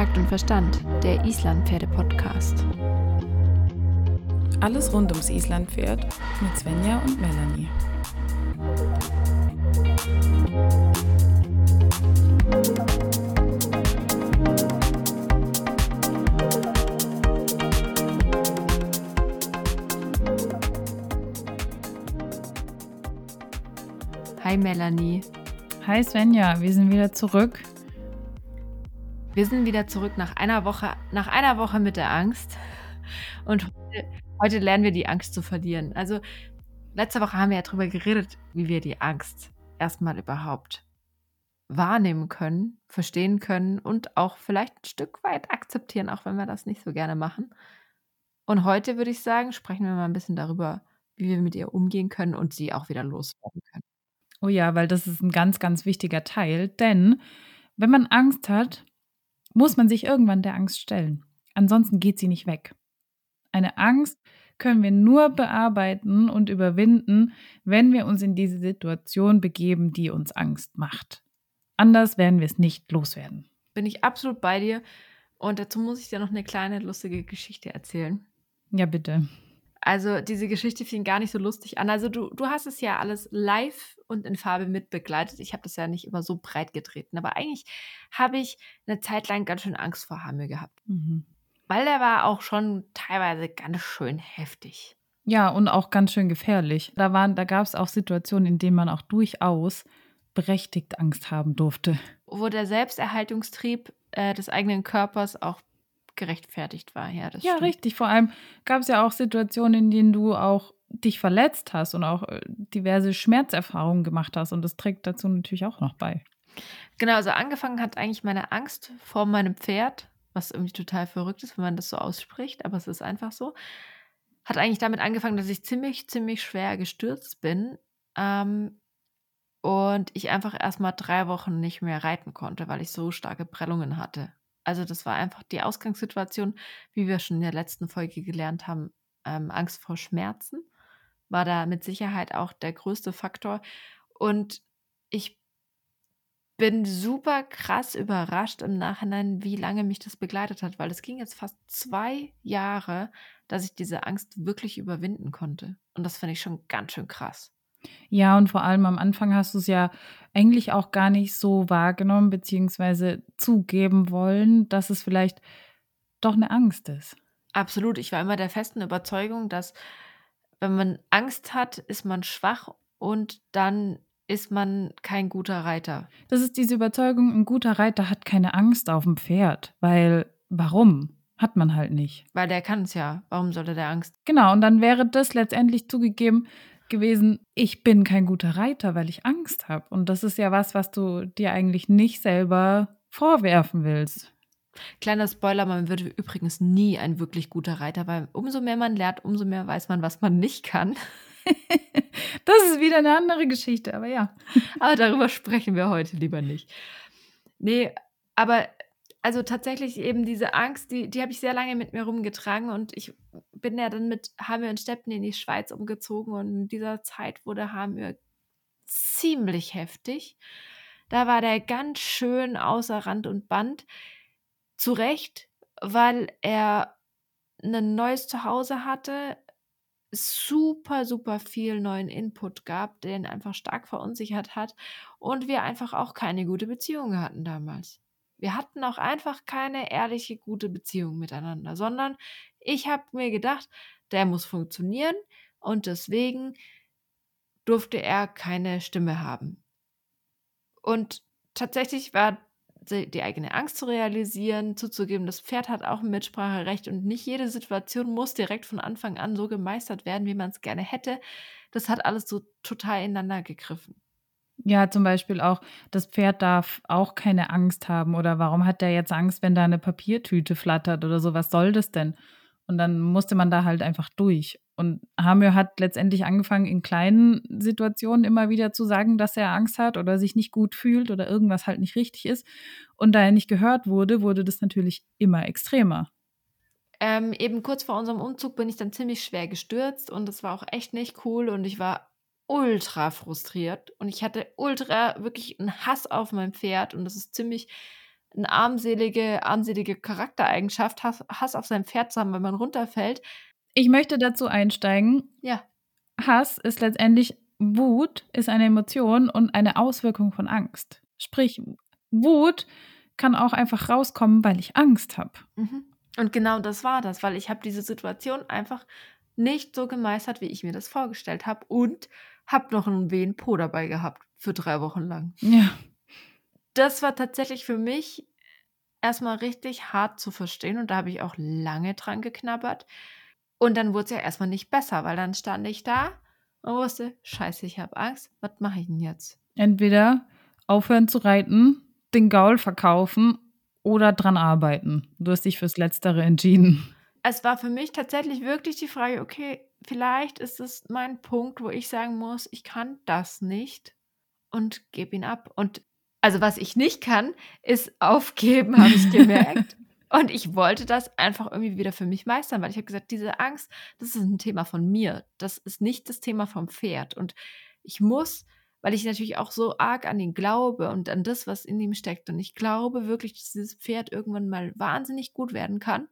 Takt und Verstand, der Islandpferde-Podcast. Alles rund ums Islandpferd mit Svenja und Melanie. Hi Melanie. Hi Svenja, wir sind wieder zurück. Wir sind wieder zurück nach einer Woche, nach einer Woche mit der Angst. Und heute, heute lernen wir die Angst zu verlieren. Also letzte Woche haben wir ja darüber geredet, wie wir die Angst erstmal überhaupt wahrnehmen können, verstehen können und auch vielleicht ein Stück weit akzeptieren, auch wenn wir das nicht so gerne machen. Und heute würde ich sagen, sprechen wir mal ein bisschen darüber, wie wir mit ihr umgehen können und sie auch wieder loswerden können. Oh ja, weil das ist ein ganz, ganz wichtiger Teil. Denn wenn man Angst hat, muss man sich irgendwann der Angst stellen. Ansonsten geht sie nicht weg. Eine Angst können wir nur bearbeiten und überwinden, wenn wir uns in diese Situation begeben, die uns Angst macht. Anders werden wir es nicht loswerden. Bin ich absolut bei dir. Und dazu muss ich dir noch eine kleine lustige Geschichte erzählen. Ja, bitte. Also diese Geschichte fing gar nicht so lustig an. Also du, du hast es ja alles live und in Farbe mitbegleitet. Ich habe das ja nicht immer so breit getreten. Aber eigentlich habe ich eine Zeit lang ganz schön Angst vor Hamel gehabt. Mhm. Weil der war auch schon teilweise ganz schön heftig. Ja, und auch ganz schön gefährlich. Da, da gab es auch Situationen, in denen man auch durchaus berechtigt Angst haben durfte. Wo der Selbsterhaltungstrieb äh, des eigenen Körpers auch gerechtfertigt war. Ja, das ja richtig. Vor allem gab es ja auch Situationen, in denen du auch dich verletzt hast und auch äh, diverse Schmerzerfahrungen gemacht hast. Und das trägt dazu natürlich auch noch bei. Genau, also angefangen hat eigentlich meine Angst vor meinem Pferd, was irgendwie total verrückt ist, wenn man das so ausspricht, aber es ist einfach so. Hat eigentlich damit angefangen, dass ich ziemlich, ziemlich schwer gestürzt bin ähm, und ich einfach erst mal drei Wochen nicht mehr reiten konnte, weil ich so starke Prellungen hatte. Also das war einfach die Ausgangssituation, wie wir schon in der letzten Folge gelernt haben, ähm, Angst vor Schmerzen war da mit Sicherheit auch der größte Faktor. Und ich bin super krass überrascht im Nachhinein, wie lange mich das begleitet hat, weil es ging jetzt fast zwei Jahre, dass ich diese Angst wirklich überwinden konnte. Und das finde ich schon ganz schön krass. Ja, und vor allem am Anfang hast du es ja eigentlich auch gar nicht so wahrgenommen, beziehungsweise zugeben wollen, dass es vielleicht doch eine Angst ist. Absolut. Ich war immer der festen Überzeugung, dass wenn man Angst hat, ist man schwach und dann ist man kein guter Reiter. Das ist diese Überzeugung, ein guter Reiter hat keine Angst auf dem Pferd, weil warum? Hat man halt nicht. Weil der kann es ja. Warum sollte der Angst? Genau, und dann wäre das letztendlich zugegeben, gewesen, ich bin kein guter Reiter, weil ich Angst habe. Und das ist ja was, was du dir eigentlich nicht selber vorwerfen willst. Kleiner Spoiler, man wird übrigens nie ein wirklich guter Reiter, weil umso mehr man lernt, umso mehr weiß man, was man nicht kann. das ist wieder eine andere Geschichte, aber ja. aber darüber sprechen wir heute lieber nicht. Nee, aber also tatsächlich eben diese Angst, die, die habe ich sehr lange mit mir rumgetragen und ich bin ja dann mit Hamir und Steppen in die Schweiz umgezogen und in dieser Zeit wurde Hamir ziemlich heftig. Da war der ganz schön außer Rand und Band. Zu Recht, weil er ein neues Zuhause hatte, super, super viel neuen Input gab, den einfach stark verunsichert hat und wir einfach auch keine gute Beziehung hatten damals. Wir hatten auch einfach keine ehrliche, gute Beziehung miteinander, sondern ich habe mir gedacht, der muss funktionieren und deswegen durfte er keine Stimme haben. Und tatsächlich war die eigene Angst zu realisieren, zuzugeben, das Pferd hat auch ein Mitspracherecht und nicht jede Situation muss direkt von Anfang an so gemeistert werden, wie man es gerne hätte. Das hat alles so total ineinander gegriffen. Ja, zum Beispiel auch, das Pferd darf auch keine Angst haben. Oder warum hat der jetzt Angst, wenn da eine Papiertüte flattert oder so? Was soll das denn? Und dann musste man da halt einfach durch. Und Hamir hat letztendlich angefangen, in kleinen Situationen immer wieder zu sagen, dass er Angst hat oder sich nicht gut fühlt oder irgendwas halt nicht richtig ist. Und da er nicht gehört wurde, wurde das natürlich immer extremer. Ähm, eben kurz vor unserem Umzug bin ich dann ziemlich schwer gestürzt und das war auch echt nicht cool und ich war ultra frustriert und ich hatte ultra wirklich einen Hass auf mein Pferd und das ist ziemlich eine armselige, armselige Charaktereigenschaft, Hass, Hass auf sein Pferd zu haben, wenn man runterfällt. Ich möchte dazu einsteigen. Ja. Hass ist letztendlich Wut, ist eine Emotion und eine Auswirkung von Angst. Sprich, Wut kann auch einfach rauskommen, weil ich Angst habe. Mhm. Und genau das war das, weil ich habe diese Situation einfach nicht so gemeistert, wie ich mir das vorgestellt habe und habe noch einen wehen Po dabei gehabt für drei Wochen lang. Ja. Das war tatsächlich für mich erstmal richtig hart zu verstehen und da habe ich auch lange dran geknabbert. Und dann wurde es ja erstmal nicht besser, weil dann stand ich da und wusste, scheiße, ich habe Angst, was mache ich denn jetzt? Entweder aufhören zu reiten, den Gaul verkaufen oder dran arbeiten. Du hast dich fürs Letztere entschieden. Es war für mich tatsächlich wirklich die Frage, okay, vielleicht ist es mein Punkt, wo ich sagen muss, ich kann das nicht und gebe ihn ab. Und also was ich nicht kann, ist aufgeben, habe ich gemerkt. und ich wollte das einfach irgendwie wieder für mich meistern, weil ich habe gesagt, diese Angst, das ist ein Thema von mir. Das ist nicht das Thema vom Pferd. Und ich muss, weil ich natürlich auch so arg an ihn glaube und an das, was in ihm steckt. Und ich glaube wirklich, dass dieses Pferd irgendwann mal wahnsinnig gut werden kann.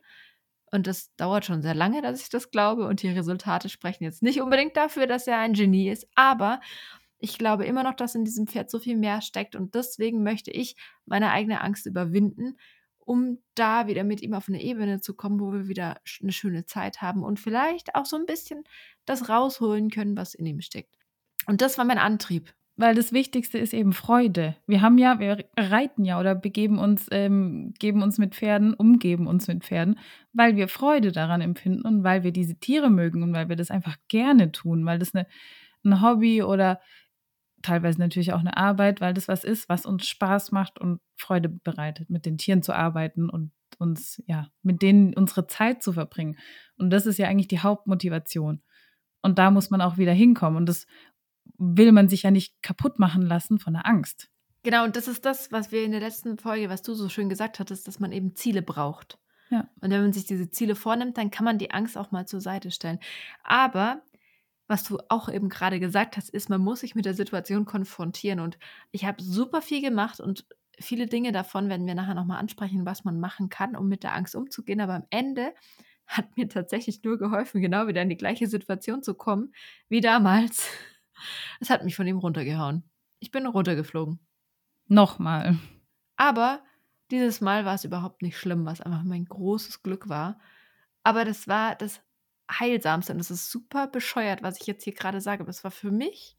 Und das dauert schon sehr lange, dass ich das glaube. Und die Resultate sprechen jetzt nicht unbedingt dafür, dass er ein Genie ist. Aber ich glaube immer noch, dass in diesem Pferd so viel mehr steckt und deswegen möchte ich meine eigene Angst überwinden, um da wieder mit ihm auf eine Ebene zu kommen, wo wir wieder eine schöne Zeit haben und vielleicht auch so ein bisschen das rausholen können, was in ihm steckt. Und das war mein Antrieb. Weil das Wichtigste ist eben Freude. Wir haben ja, wir reiten ja oder begeben uns, ähm, geben uns mit Pferden, umgeben uns mit Pferden, weil wir Freude daran empfinden und weil wir diese Tiere mögen und weil wir das einfach gerne tun, weil das eine, ein Hobby oder teilweise natürlich auch eine Arbeit, weil das was ist, was uns Spaß macht und Freude bereitet, mit den Tieren zu arbeiten und uns, ja, mit denen unsere Zeit zu verbringen. Und das ist ja eigentlich die Hauptmotivation. Und da muss man auch wieder hinkommen. Und das will man sich ja nicht kaputt machen lassen von der Angst. Genau, und das ist das, was wir in der letzten Folge, was du so schön gesagt hattest, dass man eben Ziele braucht. Ja. Und wenn man sich diese Ziele vornimmt, dann kann man die Angst auch mal zur Seite stellen. Aber was du auch eben gerade gesagt hast, ist, man muss sich mit der Situation konfrontieren. Und ich habe super viel gemacht und viele Dinge davon werden wir nachher nochmal ansprechen, was man machen kann, um mit der Angst umzugehen. Aber am Ende hat mir tatsächlich nur geholfen, genau wieder in die gleiche Situation zu kommen wie damals. Es hat mich von ihm runtergehauen. Ich bin runtergeflogen. Nochmal. Aber dieses Mal war es überhaupt nicht schlimm, was einfach mein großes Glück war. Aber das war das Heilsamste. Und es ist super bescheuert, was ich jetzt hier gerade sage. Aber es war für mich,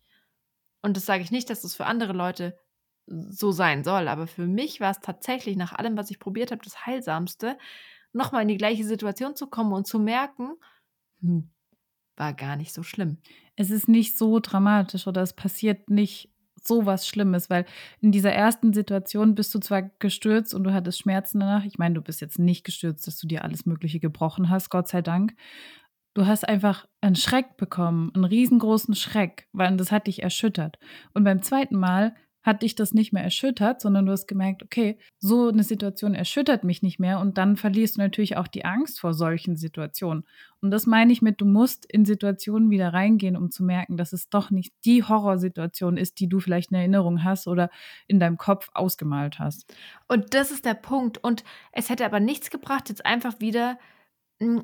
und das sage ich nicht, dass es für andere Leute so sein soll, aber für mich war es tatsächlich nach allem, was ich probiert habe, das Heilsamste, nochmal in die gleiche Situation zu kommen und zu merken, hm, war gar nicht so schlimm. Es ist nicht so dramatisch oder es passiert nicht so was Schlimmes, weil in dieser ersten Situation bist du zwar gestürzt und du hattest Schmerzen danach. Ich meine, du bist jetzt nicht gestürzt, dass du dir alles Mögliche gebrochen hast, Gott sei Dank. Du hast einfach einen Schreck bekommen, einen riesengroßen Schreck, weil das hat dich erschüttert. Und beim zweiten Mal hat dich das nicht mehr erschüttert, sondern du hast gemerkt, okay, so eine Situation erschüttert mich nicht mehr und dann verlierst du natürlich auch die Angst vor solchen Situationen. Und das meine ich mit, du musst in Situationen wieder reingehen, um zu merken, dass es doch nicht die Horrorsituation ist, die du vielleicht in Erinnerung hast oder in deinem Kopf ausgemalt hast. Und das ist der Punkt. Und es hätte aber nichts gebracht, jetzt einfach wieder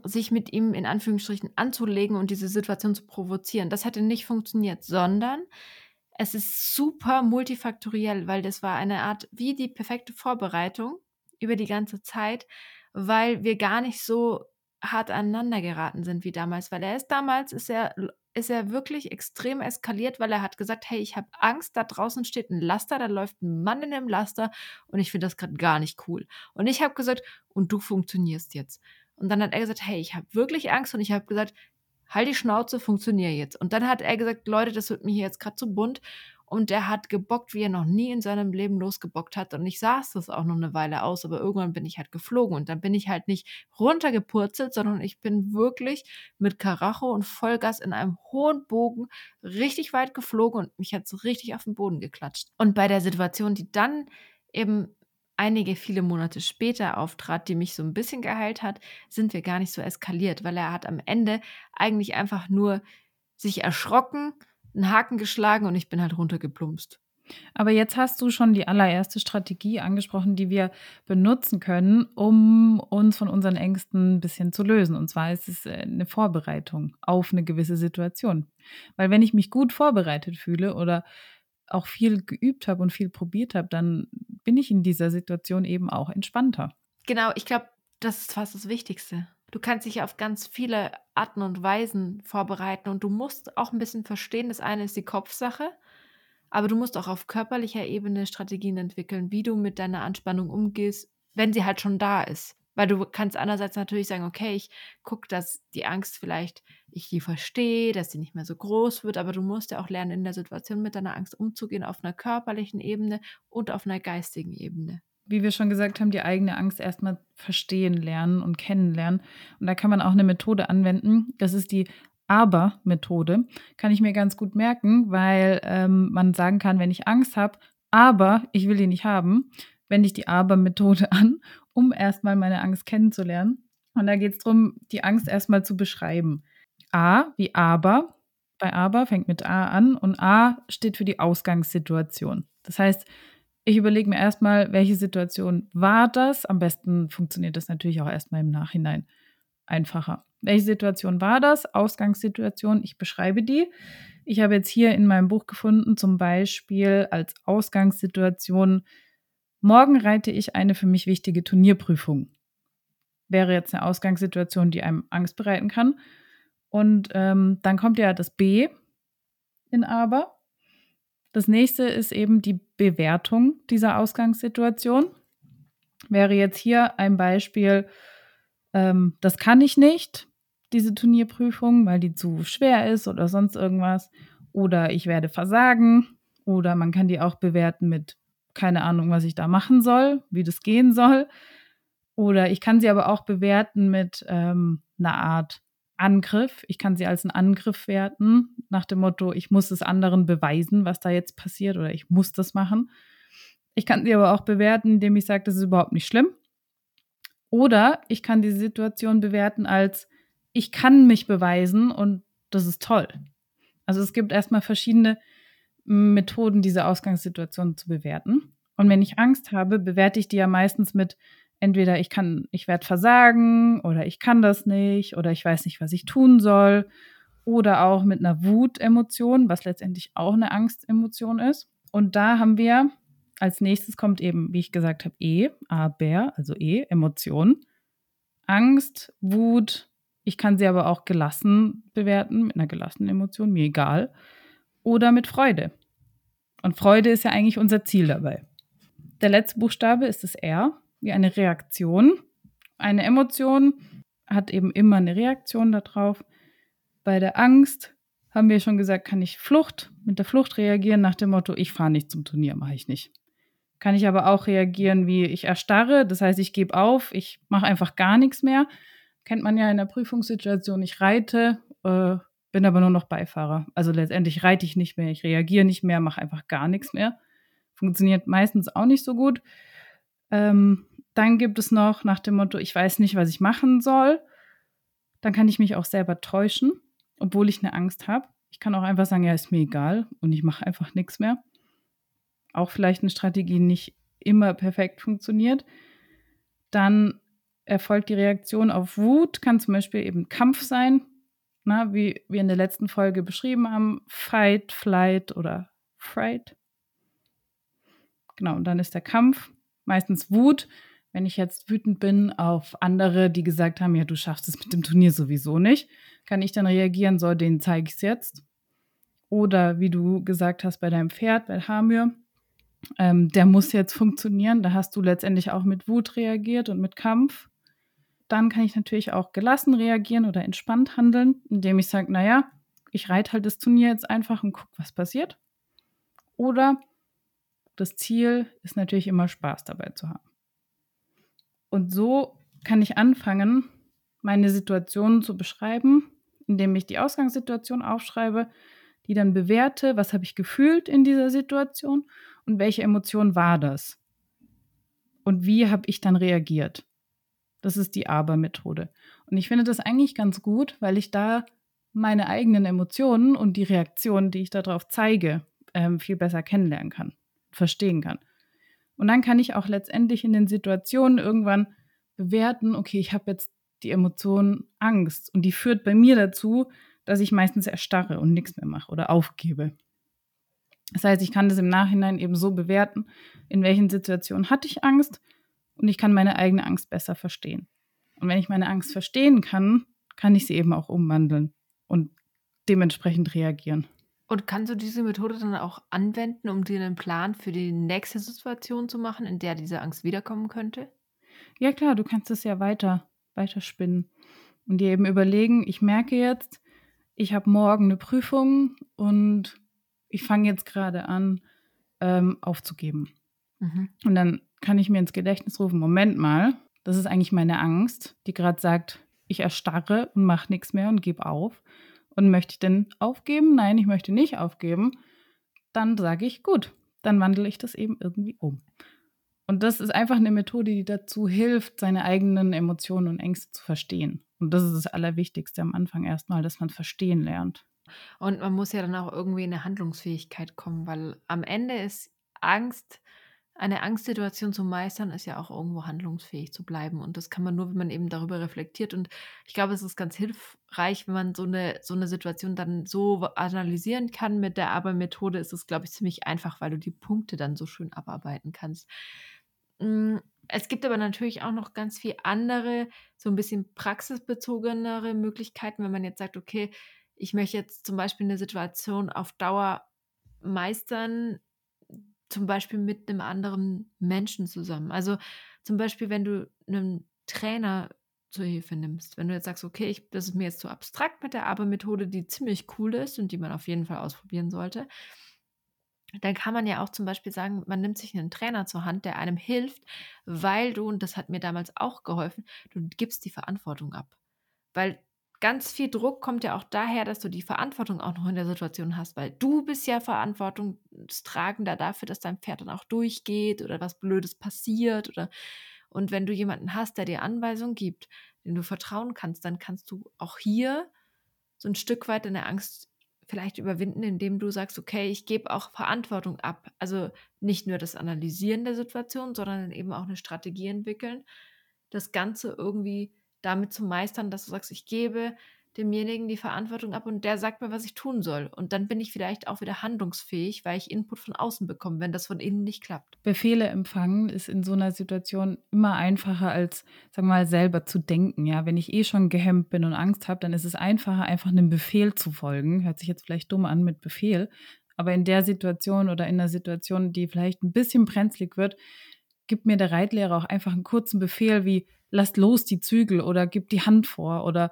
sich mit ihm in Anführungsstrichen anzulegen und diese Situation zu provozieren. Das hätte nicht funktioniert, sondern es ist super multifaktoriell, weil das war eine Art wie die perfekte Vorbereitung über die ganze Zeit, weil wir gar nicht so hart aneinander geraten sind wie damals, weil er ist damals ist er ist er wirklich extrem eskaliert, weil er hat gesagt, hey, ich habe Angst, da draußen steht ein Laster, da läuft ein Mann in dem Laster und ich finde das gerade gar nicht cool. Und ich habe gesagt, und du funktionierst jetzt. Und dann hat er gesagt, hey, ich habe wirklich Angst und ich habe gesagt, halt die Schnauze, funktioniere jetzt. Und dann hat er gesagt, Leute, das wird mir hier jetzt gerade zu bunt. Und er hat gebockt, wie er noch nie in seinem Leben losgebockt hat. Und ich saß das auch noch eine Weile aus, aber irgendwann bin ich halt geflogen. Und dann bin ich halt nicht runtergepurzelt, sondern ich bin wirklich mit Karacho und Vollgas in einem hohen Bogen richtig weit geflogen und mich hat so richtig auf den Boden geklatscht. Und bei der Situation, die dann eben einige viele Monate später auftrat, die mich so ein bisschen geheilt hat, sind wir gar nicht so eskaliert, weil er hat am Ende eigentlich einfach nur sich erschrocken, einen Haken geschlagen und ich bin halt runtergeplumpst. Aber jetzt hast du schon die allererste Strategie angesprochen, die wir benutzen können, um uns von unseren Ängsten ein bisschen zu lösen. Und zwar ist es äh, eine Vorbereitung auf eine gewisse Situation. Weil wenn ich mich gut vorbereitet fühle oder auch viel geübt habe und viel probiert habe, dann bin ich in dieser Situation eben auch entspannter. Genau, ich glaube, das ist fast das Wichtigste. Du kannst dich auf ganz viele Arten und Weisen vorbereiten und du musst auch ein bisschen verstehen, das eine ist die Kopfsache aber du musst auch auf körperlicher Ebene Strategien entwickeln, wie du mit deiner Anspannung umgehst, wenn sie halt schon da ist. Weil du kannst einerseits natürlich sagen, okay, ich gucke, dass die Angst vielleicht, ich die verstehe, dass sie nicht mehr so groß wird, aber du musst ja auch lernen, in der Situation mit deiner Angst umzugehen, auf einer körperlichen Ebene und auf einer geistigen Ebene. Wie wir schon gesagt haben, die eigene Angst erstmal verstehen lernen und kennenlernen. Und da kann man auch eine Methode anwenden. Das ist die aber-Methode kann ich mir ganz gut merken, weil ähm, man sagen kann, wenn ich Angst habe, aber ich will die nicht haben, wende ich die Aber-Methode an, um erstmal meine Angst kennenzulernen. Und da geht es darum, die Angst erstmal zu beschreiben. A wie aber. Bei aber fängt mit A an und A steht für die Ausgangssituation. Das heißt, ich überlege mir erstmal, welche Situation war das? Am besten funktioniert das natürlich auch erstmal im Nachhinein einfacher. Welche Situation war das? Ausgangssituation, ich beschreibe die. Ich habe jetzt hier in meinem Buch gefunden, zum Beispiel als Ausgangssituation, morgen reite ich eine für mich wichtige Turnierprüfung. Wäre jetzt eine Ausgangssituation, die einem Angst bereiten kann. Und ähm, dann kommt ja das B in aber. Das nächste ist eben die Bewertung dieser Ausgangssituation. Wäre jetzt hier ein Beispiel, ähm, das kann ich nicht, diese Turnierprüfung, weil die zu schwer ist oder sonst irgendwas. Oder ich werde versagen. Oder man kann die auch bewerten mit keine Ahnung, was ich da machen soll, wie das gehen soll. Oder ich kann sie aber auch bewerten mit ähm, einer Art Angriff. Ich kann sie als einen Angriff werten, nach dem Motto, ich muss es anderen beweisen, was da jetzt passiert, oder ich muss das machen. Ich kann sie aber auch bewerten, indem ich sage, das ist überhaupt nicht schlimm. Oder ich kann die Situation bewerten als, ich kann mich beweisen und das ist toll. Also es gibt erstmal verschiedene Methoden, diese Ausgangssituation zu bewerten. Und wenn ich Angst habe, bewerte ich die ja meistens mit entweder ich kann, ich werde versagen oder ich kann das nicht oder ich weiß nicht, was ich tun soll oder auch mit einer Wutemotion, was letztendlich auch eine Angstemotion ist. Und da haben wir als nächstes kommt eben, wie ich gesagt habe, E, aber, also E, Emotion. Angst, Wut, ich kann sie aber auch gelassen bewerten, mit einer gelassenen Emotion, mir egal. Oder mit Freude. Und Freude ist ja eigentlich unser Ziel dabei. Der letzte Buchstabe ist das R, wie eine Reaktion. Eine Emotion hat eben immer eine Reaktion darauf. Bei der Angst haben wir schon gesagt, kann ich Flucht, mit der Flucht reagieren nach dem Motto, ich fahre nicht zum Turnier, mache ich nicht. Kann ich aber auch reagieren, wie ich erstarre, das heißt, ich gebe auf, ich mache einfach gar nichts mehr kennt man ja in der Prüfungssituation, ich reite, äh, bin aber nur noch Beifahrer. Also letztendlich reite ich nicht mehr, ich reagiere nicht mehr, mache einfach gar nichts mehr. Funktioniert meistens auch nicht so gut. Ähm, dann gibt es noch nach dem Motto, ich weiß nicht, was ich machen soll. Dann kann ich mich auch selber täuschen, obwohl ich eine Angst habe. Ich kann auch einfach sagen, ja, ist mir egal und ich mache einfach nichts mehr. Auch vielleicht eine Strategie nicht immer perfekt funktioniert. Dann erfolgt die Reaktion auf Wut, kann zum Beispiel eben Kampf sein, na, wie wir in der letzten Folge beschrieben haben, Fight, Flight oder Fright. Genau, und dann ist der Kampf meistens Wut. Wenn ich jetzt wütend bin auf andere, die gesagt haben, ja, du schaffst es mit dem Turnier sowieso nicht, kann ich dann reagieren, so, denen zeige ich es jetzt. Oder wie du gesagt hast bei deinem Pferd, bei Hamir, ähm, der muss jetzt funktionieren. Da hast du letztendlich auch mit Wut reagiert und mit Kampf dann kann ich natürlich auch gelassen reagieren oder entspannt handeln, indem ich sage, naja, ich reite halt das Turnier jetzt einfach und gucke, was passiert. Oder das Ziel ist natürlich immer Spaß dabei zu haben. Und so kann ich anfangen, meine Situation zu beschreiben, indem ich die Ausgangssituation aufschreibe, die dann bewerte, was habe ich gefühlt in dieser Situation und welche Emotion war das? Und wie habe ich dann reagiert? Das ist die Aber-Methode. Und ich finde das eigentlich ganz gut, weil ich da meine eigenen Emotionen und die Reaktionen, die ich darauf zeige, ähm, viel besser kennenlernen kann, verstehen kann. Und dann kann ich auch letztendlich in den Situationen irgendwann bewerten, okay, ich habe jetzt die Emotion Angst und die führt bei mir dazu, dass ich meistens erstarre und nichts mehr mache oder aufgebe. Das heißt, ich kann das im Nachhinein eben so bewerten, in welchen Situationen hatte ich Angst und ich kann meine eigene Angst besser verstehen. Und wenn ich meine Angst verstehen kann, kann ich sie eben auch umwandeln und dementsprechend reagieren. Und kannst du diese Methode dann auch anwenden, um dir einen Plan für die nächste Situation zu machen, in der diese Angst wiederkommen könnte? Ja klar, du kannst es ja weiter, weiter spinnen und dir eben überlegen, ich merke jetzt, ich habe morgen eine Prüfung und ich fange jetzt gerade an, ähm, aufzugeben. Mhm. Und dann kann ich mir ins Gedächtnis rufen, Moment mal, das ist eigentlich meine Angst, die gerade sagt, ich erstarre und mache nichts mehr und gebe auf. Und möchte ich denn aufgeben? Nein, ich möchte nicht aufgeben. Dann sage ich, gut, dann wandle ich das eben irgendwie um. Und das ist einfach eine Methode, die dazu hilft, seine eigenen Emotionen und Ängste zu verstehen. Und das ist das Allerwichtigste am Anfang erstmal, dass man verstehen lernt. Und man muss ja dann auch irgendwie in eine Handlungsfähigkeit kommen, weil am Ende ist Angst eine Angstsituation zu meistern, ist ja auch irgendwo handlungsfähig zu bleiben. Und das kann man nur, wenn man eben darüber reflektiert. Und ich glaube, es ist ganz hilfreich, wenn man so eine, so eine Situation dann so analysieren kann. Mit der Aber-Methode ist es, glaube ich, ziemlich einfach, weil du die Punkte dann so schön abarbeiten kannst. Hm, es gibt aber natürlich auch noch ganz viel andere, so ein bisschen praxisbezogenere Möglichkeiten, wenn man jetzt sagt, okay, ich möchte jetzt zum Beispiel eine Situation auf Dauer meistern, zum Beispiel mit einem anderen Menschen zusammen. Also zum Beispiel, wenn du einen Trainer zur Hilfe nimmst, wenn du jetzt sagst, okay, ich, das ist mir jetzt zu abstrakt mit der Aber-Methode, die ziemlich cool ist und die man auf jeden Fall ausprobieren sollte, dann kann man ja auch zum Beispiel sagen, man nimmt sich einen Trainer zur Hand, der einem hilft, weil du, und das hat mir damals auch geholfen, du gibst die Verantwortung ab. Weil ganz viel Druck kommt ja auch daher, dass du die Verantwortung auch noch in der Situation hast, weil du bist ja verantwortungstragender dafür, dass dein Pferd dann auch durchgeht oder was Blödes passiert oder und wenn du jemanden hast, der dir Anweisungen gibt, dem du vertrauen kannst, dann kannst du auch hier so ein Stück weit deine Angst vielleicht überwinden, indem du sagst, okay, ich gebe auch Verantwortung ab. Also nicht nur das Analysieren der Situation, sondern eben auch eine Strategie entwickeln, das Ganze irgendwie damit zu meistern, dass du sagst, ich gebe demjenigen die Verantwortung ab und der sagt mir, was ich tun soll. Und dann bin ich vielleicht auch wieder handlungsfähig, weil ich Input von außen bekomme, wenn das von innen nicht klappt. Befehle empfangen ist in so einer Situation immer einfacher als, sagen mal, selber zu denken. Ja, wenn ich eh schon gehemmt bin und Angst habe, dann ist es einfacher, einfach einem Befehl zu folgen. Hört sich jetzt vielleicht dumm an mit Befehl. Aber in der Situation oder in einer Situation, die vielleicht ein bisschen brenzlig wird, gibt mir der Reitlehrer auch einfach einen kurzen Befehl wie lasst los die Zügel oder gib die Hand vor oder,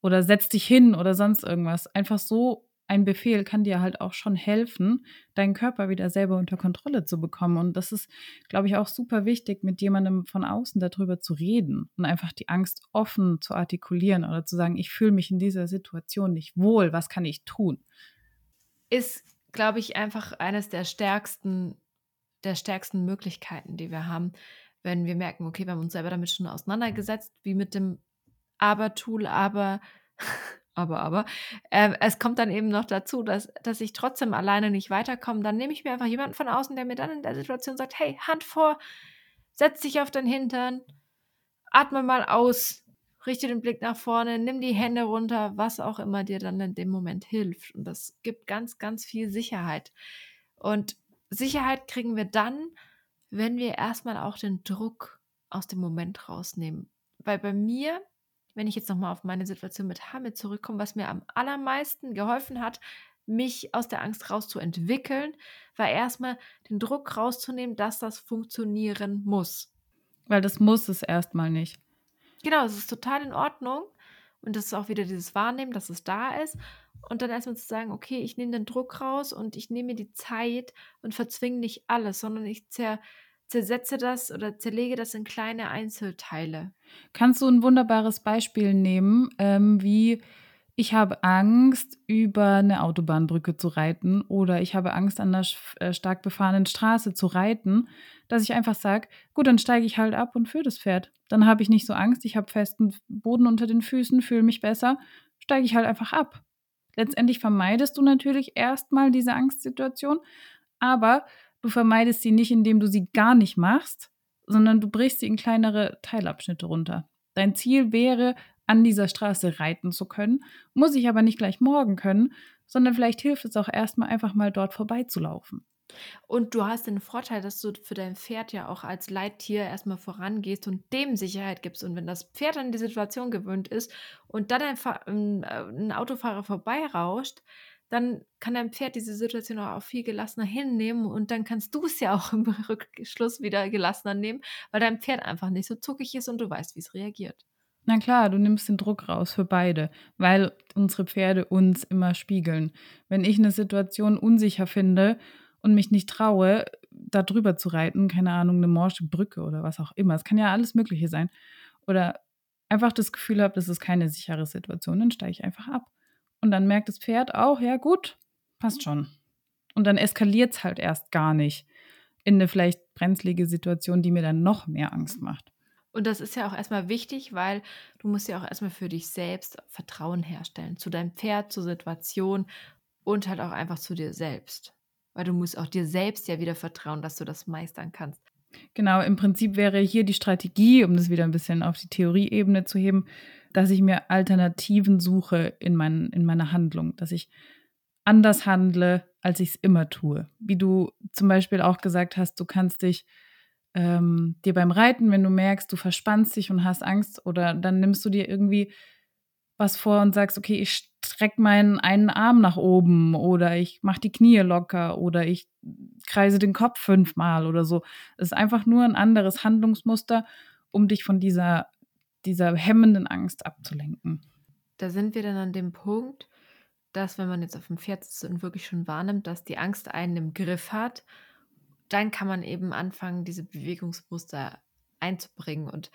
oder setz dich hin oder sonst irgendwas. Einfach so ein Befehl kann dir halt auch schon helfen, deinen Körper wieder selber unter Kontrolle zu bekommen. Und das ist, glaube ich, auch super wichtig, mit jemandem von außen darüber zu reden und einfach die Angst offen zu artikulieren oder zu sagen, ich fühle mich in dieser Situation nicht wohl, was kann ich tun? Ist, glaube ich, einfach eines der stärksten, der stärksten Möglichkeiten, die wir haben, wenn wir merken, okay, wir haben uns selber damit schon auseinandergesetzt, wie mit dem Aber-Tool, aber, aber, aber, äh, es kommt dann eben noch dazu, dass, dass ich trotzdem alleine nicht weiterkomme, dann nehme ich mir einfach jemanden von außen, der mir dann in der Situation sagt, hey, Hand vor, setz dich auf deinen Hintern, atme mal aus, richte den Blick nach vorne, nimm die Hände runter, was auch immer dir dann in dem Moment hilft. Und das gibt ganz, ganz viel Sicherheit. Und Sicherheit kriegen wir dann, wenn wir erstmal auch den Druck aus dem Moment rausnehmen. Weil bei mir, wenn ich jetzt nochmal auf meine Situation mit Hamid zurückkomme, was mir am allermeisten geholfen hat, mich aus der Angst rauszuentwickeln, war erstmal den Druck rauszunehmen, dass das funktionieren muss. Weil das muss es erstmal nicht. Genau, es ist total in Ordnung. Und das ist auch wieder dieses Wahrnehmen, dass es da ist. Und dann erstmal zu sagen, okay, ich nehme den Druck raus und ich nehme mir die Zeit und verzwinge nicht alles, sondern ich zer zersetze das oder zerlege das in kleine Einzelteile. Kannst du ein wunderbares Beispiel nehmen, ähm, wie ich habe Angst, über eine Autobahnbrücke zu reiten oder ich habe Angst, an einer äh, stark befahrenen Straße zu reiten, dass ich einfach sage, gut, dann steige ich halt ab und führe das Pferd. Dann habe ich nicht so Angst, ich habe festen Boden unter den Füßen, fühle mich besser, steige ich halt einfach ab Letztendlich vermeidest du natürlich erstmal diese Angstsituation, aber du vermeidest sie nicht, indem du sie gar nicht machst, sondern du brichst sie in kleinere Teilabschnitte runter. Dein Ziel wäre, an dieser Straße reiten zu können, muss ich aber nicht gleich morgen können, sondern vielleicht hilft es auch erstmal einfach mal dort vorbeizulaufen. Und du hast den Vorteil, dass du für dein Pferd ja auch als Leittier erstmal vorangehst und dem Sicherheit gibst. Und wenn das Pferd an die Situation gewöhnt ist und dann ein, ein, äh, ein Autofahrer vorbeirauscht, dann kann dein Pferd diese Situation auch viel gelassener hinnehmen und dann kannst du es ja auch im Rückschluss wieder gelassener nehmen, weil dein Pferd einfach nicht so zuckig ist und du weißt, wie es reagiert. Na klar, du nimmst den Druck raus für beide, weil unsere Pferde uns immer spiegeln. Wenn ich eine Situation unsicher finde und mich nicht traue, da drüber zu reiten, keine Ahnung, eine morsche Brücke oder was auch immer, es kann ja alles Mögliche sein, oder einfach das Gefühl habe, das ist keine sichere Situation, dann steige ich einfach ab. Und dann merkt das Pferd auch, ja gut, passt schon. Und dann eskaliert es halt erst gar nicht in eine vielleicht brenzlige Situation, die mir dann noch mehr Angst macht. Und das ist ja auch erstmal wichtig, weil du musst ja auch erstmal für dich selbst Vertrauen herstellen. Zu deinem Pferd, zur Situation und halt auch einfach zu dir selbst. Weil du musst auch dir selbst ja wieder vertrauen, dass du das meistern kannst. Genau, im Prinzip wäre hier die Strategie, um das wieder ein bisschen auf die Theorieebene zu heben, dass ich mir Alternativen suche in, mein, in meiner Handlung, dass ich anders handle, als ich es immer tue. Wie du zum Beispiel auch gesagt hast, du kannst dich ähm, dir beim Reiten, wenn du merkst, du verspannst dich und hast Angst, oder dann nimmst du dir irgendwie was vor und sagst, okay, ich strecke meinen einen Arm nach oben oder ich mache die Knie locker oder ich kreise den Kopf fünfmal oder so. Es ist einfach nur ein anderes Handlungsmuster, um dich von dieser dieser hemmenden Angst abzulenken. Da sind wir dann an dem Punkt, dass wenn man jetzt auf dem Pferd sitzt und wirklich schon wahrnimmt, dass die Angst einen im Griff hat, dann kann man eben anfangen, diese Bewegungsmuster einzubringen. Und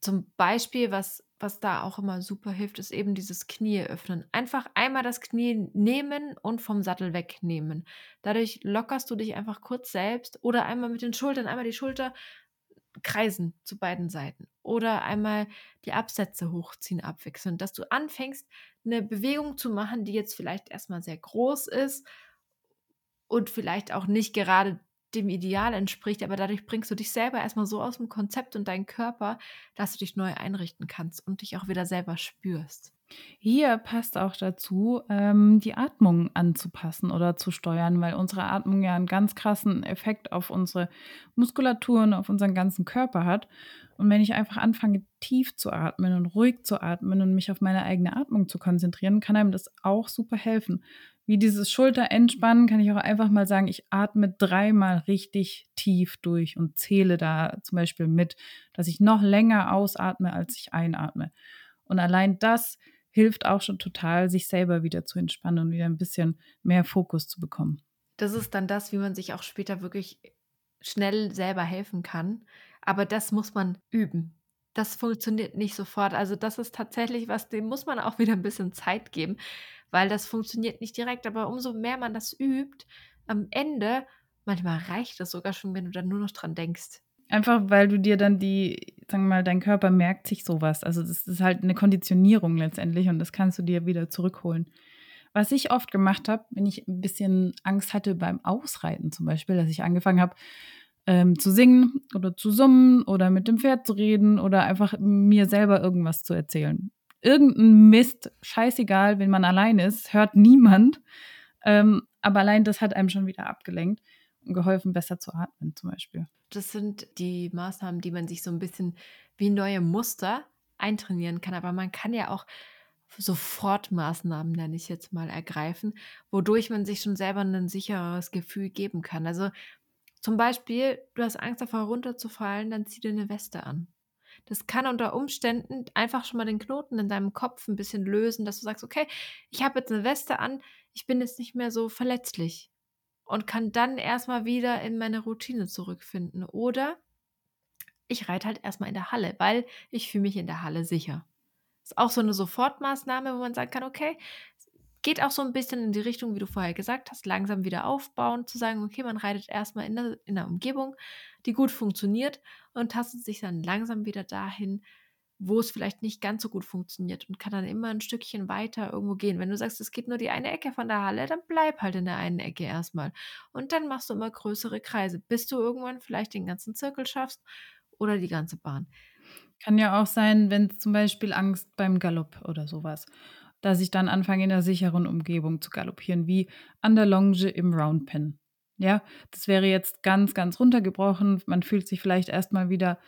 zum Beispiel, was, was da auch immer super hilft, ist eben dieses Knie öffnen. Einfach einmal das Knie nehmen und vom Sattel wegnehmen. Dadurch lockerst du dich einfach kurz selbst oder einmal mit den Schultern, einmal die Schulter kreisen zu beiden Seiten oder einmal die Absätze hochziehen, abwechseln, dass du anfängst, eine Bewegung zu machen, die jetzt vielleicht erstmal sehr groß ist und vielleicht auch nicht gerade dem Ideal entspricht, aber dadurch bringst du dich selber erstmal so aus dem Konzept und deinen Körper, dass du dich neu einrichten kannst und dich auch wieder selber spürst. Hier passt auch dazu, ähm, die Atmung anzupassen oder zu steuern, weil unsere Atmung ja einen ganz krassen Effekt auf unsere Muskulatur und auf unseren ganzen Körper hat. Und wenn ich einfach anfange, tief zu atmen und ruhig zu atmen und mich auf meine eigene Atmung zu konzentrieren, kann einem das auch super helfen. Wie dieses Schulterentspannen kann ich auch einfach mal sagen, ich atme dreimal richtig tief durch und zähle da zum Beispiel mit, dass ich noch länger ausatme, als ich einatme. Und allein das hilft auch schon total, sich selber wieder zu entspannen und wieder ein bisschen mehr Fokus zu bekommen. Das ist dann das, wie man sich auch später wirklich schnell selber helfen kann. Aber das muss man üben. Das funktioniert nicht sofort. Also das ist tatsächlich was, dem muss man auch wieder ein bisschen Zeit geben, weil das funktioniert nicht direkt. Aber umso mehr man das übt, am Ende, manchmal reicht es sogar schon, wenn du dann nur noch dran denkst. Einfach weil du dir dann die, sagen wir mal, dein Körper merkt sich sowas. Also das ist halt eine Konditionierung letztendlich und das kannst du dir wieder zurückholen. Was ich oft gemacht habe, wenn ich ein bisschen Angst hatte beim Ausreiten zum Beispiel, dass ich angefangen habe ähm, zu singen oder zu summen oder mit dem Pferd zu reden oder einfach mir selber irgendwas zu erzählen. Irgendein Mist, scheißegal, wenn man allein ist, hört niemand. Ähm, aber allein das hat einem schon wieder abgelenkt und geholfen, besser zu atmen zum Beispiel. Das sind die Maßnahmen, die man sich so ein bisschen wie neue Muster eintrainieren kann. Aber man kann ja auch Sofortmaßnahmen, nenne ich jetzt mal, ergreifen, wodurch man sich schon selber ein sicheres Gefühl geben kann. Also zum Beispiel, du hast Angst davor runterzufallen, dann zieh dir eine Weste an. Das kann unter Umständen einfach schon mal den Knoten in deinem Kopf ein bisschen lösen, dass du sagst, okay, ich habe jetzt eine Weste an, ich bin jetzt nicht mehr so verletzlich und kann dann erstmal wieder in meine Routine zurückfinden. Oder ich reite halt erstmal in der Halle, weil ich fühle mich in der Halle sicher. Ist auch so eine Sofortmaßnahme, wo man sagen kann, okay, geht auch so ein bisschen in die Richtung, wie du vorher gesagt hast, langsam wieder aufbauen, zu sagen, okay, man reitet erstmal in der, in der Umgebung, die gut funktioniert und tastet sich dann langsam wieder dahin, wo es vielleicht nicht ganz so gut funktioniert und kann dann immer ein Stückchen weiter irgendwo gehen. Wenn du sagst, es geht nur die eine Ecke von der Halle, dann bleib halt in der einen Ecke erstmal. Und dann machst du immer größere Kreise, bis du irgendwann vielleicht den ganzen Zirkel schaffst oder die ganze Bahn. Kann ja auch sein, wenn zum Beispiel Angst beim Galopp oder sowas, dass ich dann anfange, in einer sicheren Umgebung zu galoppieren, wie an der Longe im Roundpen. Ja, das wäre jetzt ganz, ganz runtergebrochen. Man fühlt sich vielleicht erstmal wieder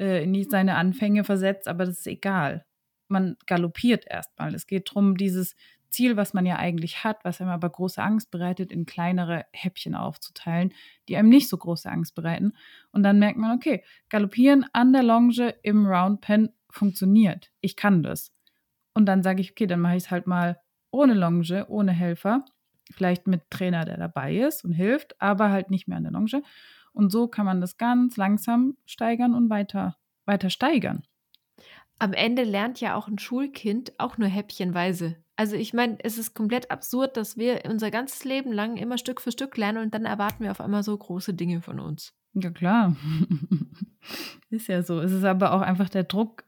äh, in seine Anfänge versetzt, aber das ist egal. Man galoppiert erstmal. Es geht darum, dieses Ziel, was man ja eigentlich hat, was einem aber große Angst bereitet, in kleinere Häppchen aufzuteilen, die einem nicht so große Angst bereiten. Und dann merkt man, okay, galoppieren an der Longe im Round Pen funktioniert. Ich kann das. Und dann sage ich, okay, dann mache ich es halt mal ohne Longe, ohne Helfer. Vielleicht mit Trainer, der dabei ist und hilft, aber halt nicht mehr an der Longe. Und so kann man das ganz langsam steigern und weiter, weiter steigern. Am Ende lernt ja auch ein Schulkind auch nur häppchenweise. Also ich meine, es ist komplett absurd, dass wir unser ganzes Leben lang immer Stück für Stück lernen und dann erwarten wir auf einmal so große Dinge von uns. Ja klar. ist ja so. Es ist aber auch einfach der Druck,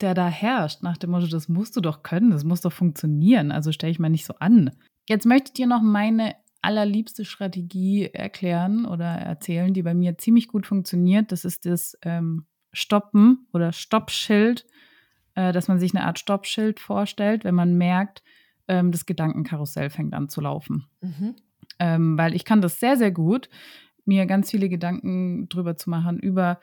der da herrscht, nach dem Motto, das musst du doch können, das muss doch funktionieren. Also stelle ich mal nicht so an. Jetzt möchte ich dir noch meine allerliebste Strategie erklären oder erzählen, die bei mir ziemlich gut funktioniert. Das ist das ähm, Stoppen oder Stoppschild äh, dass man sich eine Art Stoppschild vorstellt, wenn man merkt, ähm, das Gedankenkarussell fängt an zu laufen. Mhm. Ähm, weil ich kann das sehr, sehr gut, mir ganz viele Gedanken drüber zu machen, über,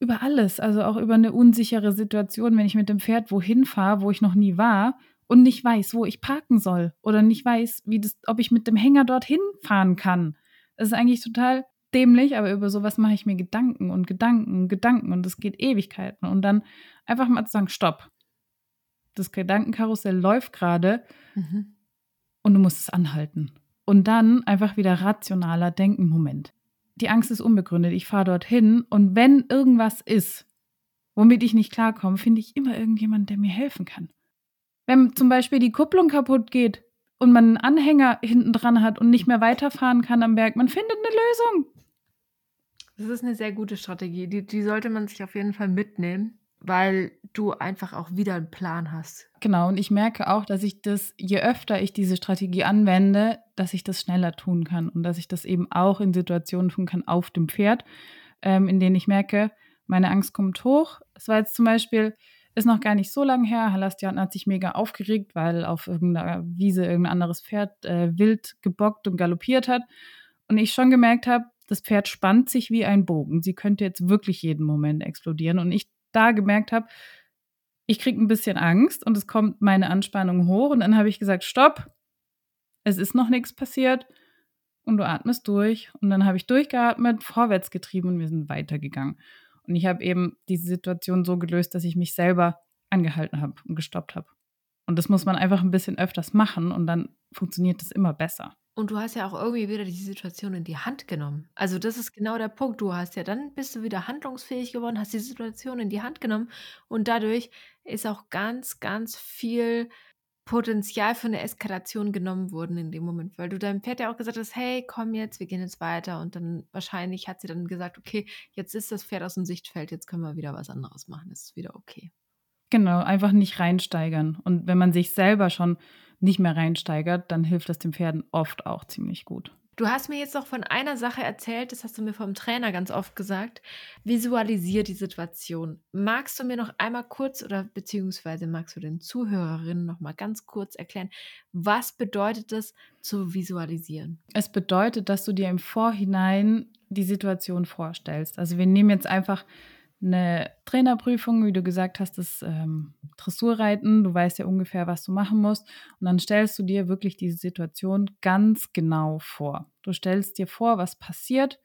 über alles, also auch über eine unsichere Situation, wenn ich mit dem Pferd wohin fahre, wo ich noch nie war und nicht weiß, wo ich parken soll oder nicht weiß, wie das, ob ich mit dem Hänger dorthin fahren kann. Das ist eigentlich total dämlich, aber über sowas mache ich mir Gedanken und Gedanken und Gedanken und es geht Ewigkeiten. Und dann einfach mal zu sagen, stopp. Das Gedankenkarussell läuft gerade mhm. und du musst es anhalten. Und dann einfach wieder rationaler denken, Moment. Die Angst ist unbegründet. Ich fahre dorthin und wenn irgendwas ist, womit ich nicht klarkomme, finde ich immer irgendjemanden, der mir helfen kann. Wenn zum Beispiel die Kupplung kaputt geht, und man einen Anhänger hinten dran hat und nicht mehr weiterfahren kann am Berg, man findet eine Lösung. Das ist eine sehr gute Strategie. Die, die sollte man sich auf jeden Fall mitnehmen, weil du einfach auch wieder einen Plan hast. Genau, und ich merke auch, dass ich das, je öfter ich diese Strategie anwende, dass ich das schneller tun kann und dass ich das eben auch in Situationen tun kann auf dem Pferd, ähm, in denen ich merke, meine Angst kommt hoch. Es war jetzt zum Beispiel, ist noch gar nicht so lange her. Halastian hat sich mega aufgeregt, weil auf irgendeiner Wiese irgendein anderes Pferd äh, wild gebockt und galoppiert hat. Und ich schon gemerkt habe, das Pferd spannt sich wie ein Bogen. Sie könnte jetzt wirklich jeden Moment explodieren. Und ich da gemerkt habe, ich kriege ein bisschen Angst und es kommt meine Anspannung hoch. Und dann habe ich gesagt, stopp, es ist noch nichts passiert. Und du atmest durch. Und dann habe ich durchgeatmet, vorwärts getrieben und wir sind weitergegangen. Und ich habe eben diese Situation so gelöst, dass ich mich selber angehalten habe und gestoppt habe. Und das muss man einfach ein bisschen öfters machen und dann funktioniert das immer besser. Und du hast ja auch irgendwie wieder die Situation in die Hand genommen. Also das ist genau der Punkt. Du hast ja dann bist du wieder handlungsfähig geworden, hast die Situation in die Hand genommen und dadurch ist auch ganz, ganz viel Potenzial für eine Eskalation genommen wurden in dem Moment, weil du deinem Pferd ja auch gesagt hast, hey, komm jetzt, wir gehen jetzt weiter. Und dann wahrscheinlich hat sie dann gesagt, okay, jetzt ist das Pferd aus dem Sichtfeld, jetzt können wir wieder was anderes machen, es ist wieder okay. Genau, einfach nicht reinsteigern. Und wenn man sich selber schon nicht mehr reinsteigert, dann hilft das den Pferden oft auch ziemlich gut. Du hast mir jetzt noch von einer Sache erzählt, das hast du mir vom Trainer ganz oft gesagt. Visualisier die Situation. Magst du mir noch einmal kurz oder beziehungsweise magst du den Zuhörerinnen noch mal ganz kurz erklären, was bedeutet es zu visualisieren? Es bedeutet, dass du dir im Vorhinein die Situation vorstellst. Also wir nehmen jetzt einfach eine Trainerprüfung, wie du gesagt hast, das ähm, Dressurreiten. Du weißt ja ungefähr, was du machen musst. Und dann stellst du dir wirklich diese Situation ganz genau vor. Du stellst dir vor, was passiert.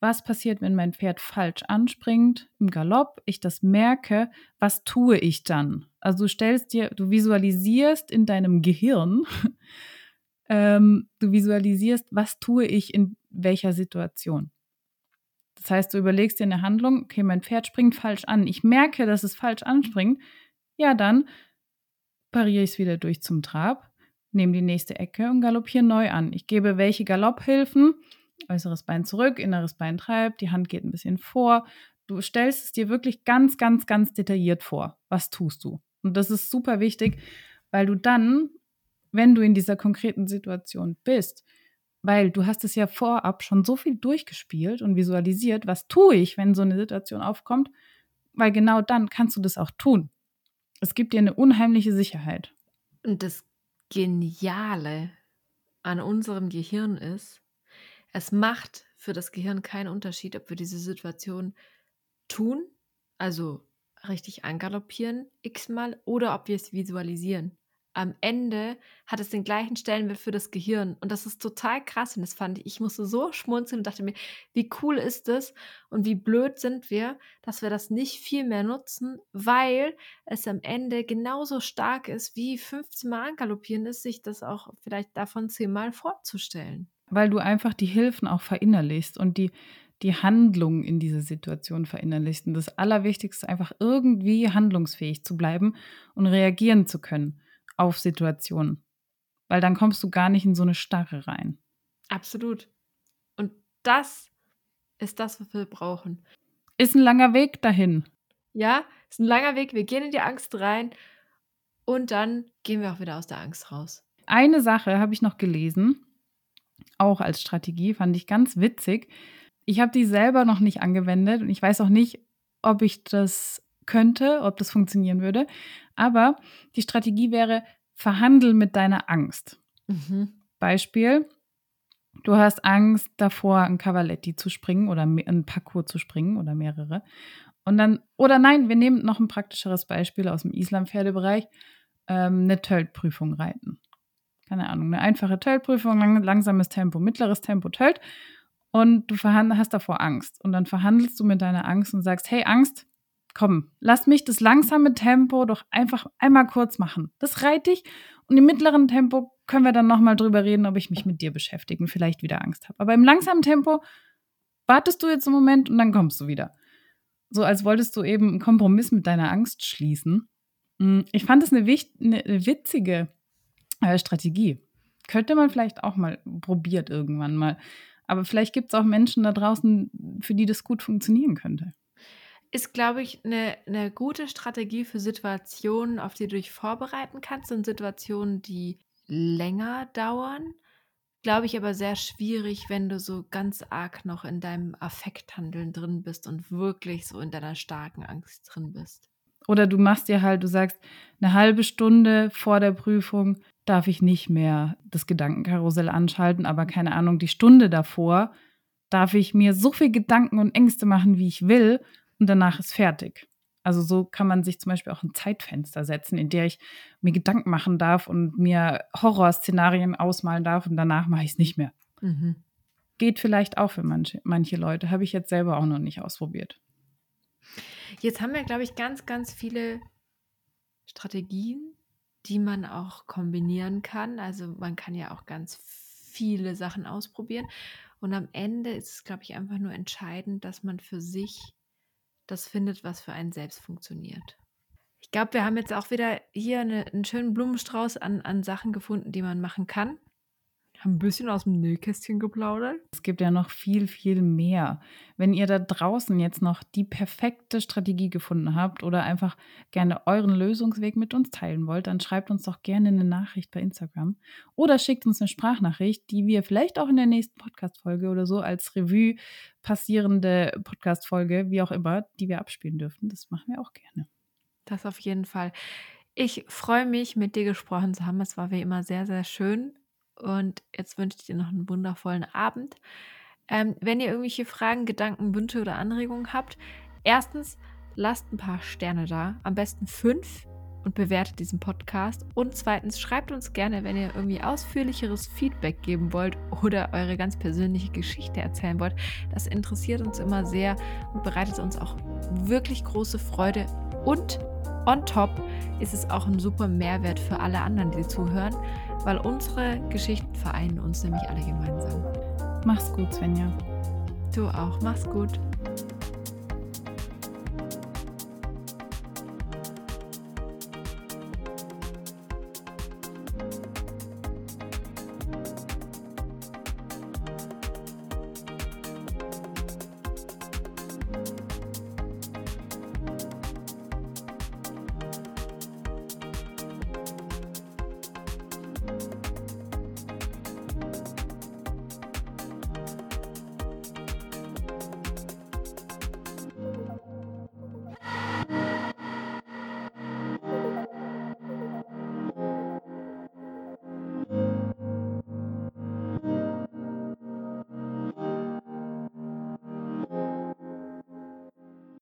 Was passiert, wenn mein Pferd falsch anspringt im Galopp? Ich das merke, was tue ich dann? Also du stellst dir, du visualisierst in deinem Gehirn, ähm, du visualisierst, was tue ich in welcher Situation. Das heißt, du überlegst dir eine Handlung, okay, mein Pferd springt falsch an. Ich merke, dass es falsch anspringt. Ja, dann pariere ich es wieder durch zum Trab, nehme die nächste Ecke und galoppiere neu an. Ich gebe welche Galopphilfen Äußeres Bein zurück, inneres Bein treibt, die Hand geht ein bisschen vor. Du stellst es dir wirklich ganz, ganz, ganz detailliert vor. Was tust du? Und das ist super wichtig, weil du dann, wenn du in dieser konkreten Situation bist, weil du hast es ja vorab schon so viel durchgespielt und visualisiert, was tue ich, wenn so eine Situation aufkommt, weil genau dann kannst du das auch tun. Es gibt dir eine unheimliche Sicherheit. Und das Geniale an unserem Gehirn ist, es macht für das Gehirn keinen Unterschied, ob wir diese Situation tun, also richtig angaloppieren x-mal, oder ob wir es visualisieren am Ende hat es den gleichen Stellenwert für das Gehirn. Und das ist total krass. Und das fand ich, ich musste so schmunzeln und dachte mir, wie cool ist das und wie blöd sind wir, dass wir das nicht viel mehr nutzen, weil es am Ende genauso stark ist, wie 15 Mal angaloppieren ist, sich das auch vielleicht davon 10 Mal vorzustellen. Weil du einfach die Hilfen auch verinnerlichst und die, die Handlung in dieser Situation verinnerlichst. Und das Allerwichtigste ist einfach irgendwie handlungsfähig zu bleiben und reagieren zu können auf Situationen. Weil dann kommst du gar nicht in so eine Starre rein. Absolut. Und das ist das, was wir brauchen. Ist ein langer Weg dahin. Ja, ist ein langer Weg. Wir gehen in die Angst rein und dann gehen wir auch wieder aus der Angst raus. Eine Sache habe ich noch gelesen, auch als Strategie, fand ich ganz witzig. Ich habe die selber noch nicht angewendet und ich weiß auch nicht, ob ich das könnte, ob das funktionieren würde. Aber die Strategie wäre, verhandel mit deiner Angst. Mhm. Beispiel, du hast Angst davor, ein Cavaletti zu springen oder ein Parcours zu springen oder mehrere. Und dann, oder nein, wir nehmen noch ein praktischeres Beispiel aus dem Islam-Pferdebereich, ähm, eine Tölt-Prüfung reiten. Keine Ahnung, eine einfache Tölt-Prüfung, lang, langsames Tempo, mittleres Tempo Tölt. Und du hast davor Angst. Und dann verhandelst du mit deiner Angst und sagst, hey Angst, komm, lass mich das langsame Tempo doch einfach einmal kurz machen. Das reite ich und im mittleren Tempo können wir dann nochmal drüber reden, ob ich mich mit dir beschäftige und vielleicht wieder Angst habe. Aber im langsamen Tempo wartest du jetzt einen Moment und dann kommst du wieder. So als wolltest du eben einen Kompromiss mit deiner Angst schließen. Hm, ich fand es eine, eine witzige äh, Strategie. Könnte man vielleicht auch mal probiert irgendwann mal. Aber vielleicht gibt es auch Menschen da draußen, für die das gut funktionieren könnte ist, glaube ich, eine, eine gute Strategie für Situationen, auf die du dich vorbereiten kannst und Situationen, die länger dauern. Glaube ich aber sehr schwierig, wenn du so ganz arg noch in deinem Affekthandeln drin bist und wirklich so in deiner starken Angst drin bist. Oder du machst dir halt, du sagst, eine halbe Stunde vor der Prüfung darf ich nicht mehr das Gedankenkarussell anschalten, aber keine Ahnung, die Stunde davor darf ich mir so viel Gedanken und Ängste machen, wie ich will und danach ist fertig. Also so kann man sich zum Beispiel auch ein Zeitfenster setzen, in der ich mir Gedanken machen darf und mir Horrorszenarien ausmalen darf und danach mache ich es nicht mehr. Mhm. Geht vielleicht auch für manche, manche Leute, habe ich jetzt selber auch noch nicht ausprobiert. Jetzt haben wir, glaube ich, ganz, ganz viele Strategien, die man auch kombinieren kann. Also man kann ja auch ganz viele Sachen ausprobieren. Und am Ende ist es, glaube ich, einfach nur entscheidend, dass man für sich das findet, was für einen selbst funktioniert. Ich glaube, wir haben jetzt auch wieder hier eine, einen schönen Blumenstrauß an, an Sachen gefunden, die man machen kann. Haben ein bisschen aus dem Nähkästchen geplaudert. Es gibt ja noch viel, viel mehr. Wenn ihr da draußen jetzt noch die perfekte Strategie gefunden habt oder einfach gerne euren Lösungsweg mit uns teilen wollt, dann schreibt uns doch gerne eine Nachricht bei Instagram oder schickt uns eine Sprachnachricht, die wir vielleicht auch in der nächsten Podcast-Folge oder so als Revue passierende Podcast-Folge, wie auch immer, die wir abspielen dürfen. Das machen wir auch gerne. Das auf jeden Fall. Ich freue mich, mit dir gesprochen zu haben. Es war wie immer sehr, sehr schön. Und jetzt wünsche ich dir noch einen wundervollen Abend. Ähm, wenn ihr irgendwelche Fragen, Gedanken, Wünsche oder Anregungen habt, erstens lasst ein paar Sterne da, am besten fünf und bewertet diesen Podcast. Und zweitens schreibt uns gerne, wenn ihr irgendwie ausführlicheres Feedback geben wollt oder eure ganz persönliche Geschichte erzählen wollt. Das interessiert uns immer sehr und bereitet uns auch wirklich große Freude. Und on top ist es auch ein super Mehrwert für alle anderen, die zuhören weil unsere Geschichten vereinen uns nämlich alle gemeinsam. Mach's gut, Svenja. Du auch, mach's gut.